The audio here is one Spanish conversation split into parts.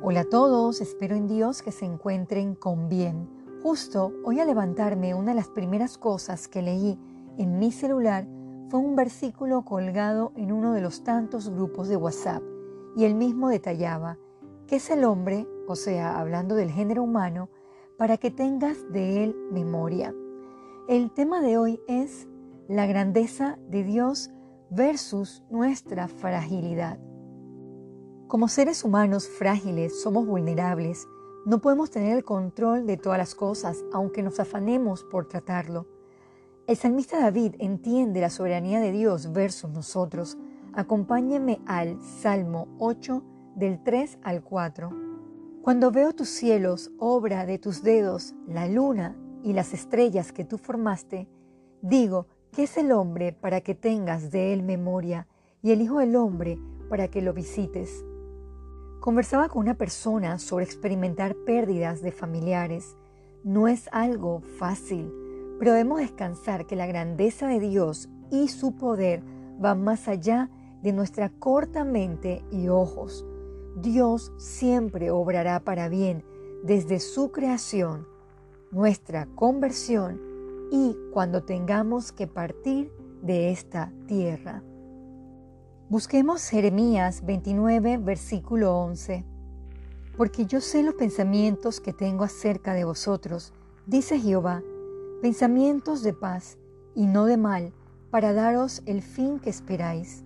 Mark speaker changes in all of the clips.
Speaker 1: Hola a todos, espero en Dios que se encuentren con bien. Justo hoy al levantarme, una de las primeras cosas que leí en mi celular fue un versículo colgado en uno de los tantos grupos de WhatsApp y el mismo detallaba, ¿qué es el hombre? O sea, hablando del género humano, para que tengas de él memoria. El tema de hoy es la grandeza de Dios versus nuestra fragilidad. Como seres humanos frágiles somos vulnerables, no podemos tener el control de todas las cosas, aunque nos afanemos por tratarlo. El salmista David entiende la soberanía de Dios versus nosotros. Acompáñeme al Salmo 8 del 3 al 4. Cuando veo tus cielos, obra de tus dedos, la luna y las estrellas que tú formaste, digo, ¿qué es el hombre para que tengas de él memoria y el Hijo del Hombre para que lo visites? Conversaba con una persona sobre experimentar pérdidas de familiares. No es algo fácil, pero debemos descansar que la grandeza de Dios y su poder van más allá de nuestra corta mente y ojos. Dios siempre obrará para bien desde su creación, nuestra conversión y cuando tengamos que partir de esta tierra. Busquemos Jeremías 29, versículo 11. Porque yo sé los pensamientos que tengo acerca de vosotros, dice Jehová, pensamientos de paz y no de mal, para daros el fin que esperáis.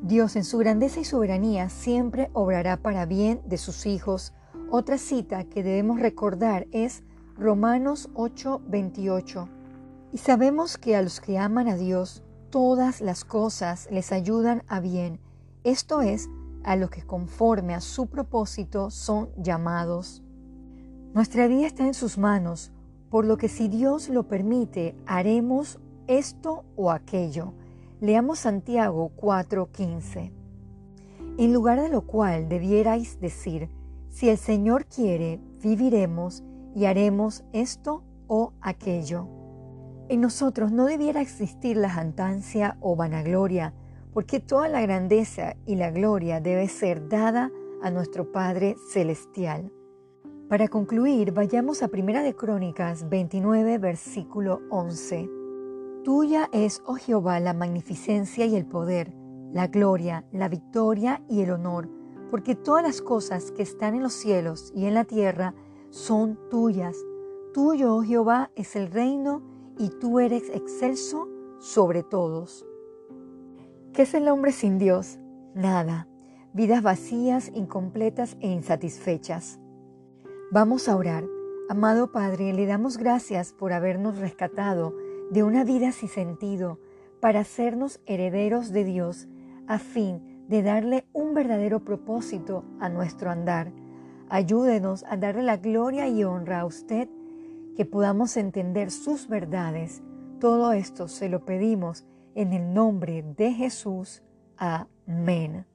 Speaker 1: Dios en su grandeza y soberanía siempre obrará para bien de sus hijos. Otra cita que debemos recordar es Romanos 8, 28. Y sabemos que a los que aman a Dios, todas las cosas les ayudan a bien, esto es, a los que conforme a su propósito son llamados. Nuestra vida está en sus manos, por lo que si Dios lo permite, haremos esto o aquello. Leamos Santiago 4:15. En lugar de lo cual debierais decir, si el Señor quiere, viviremos y haremos esto o aquello. En nosotros no debiera existir la jantancia o vanagloria, porque toda la grandeza y la gloria debe ser dada a nuestro Padre Celestial. Para concluir, vayamos a Primera de Crónicas 29, versículo 11. Tuya es, oh Jehová, la magnificencia y el poder, la gloria, la victoria y el honor, porque todas las cosas que están en los cielos y en la tierra son tuyas. Tuyo, oh Jehová, es el reino y tú eres excelso sobre todos. ¿Qué es el hombre sin Dios? Nada. Vidas vacías, incompletas e insatisfechas. Vamos a orar. Amado Padre, le damos gracias por habernos rescatado de una vida sin sentido para hacernos herederos de Dios a fin de darle un verdadero propósito a nuestro andar. Ayúdenos a darle la gloria y honra a usted que podamos entender sus verdades. Todo esto se lo pedimos en el nombre de Jesús. Amén.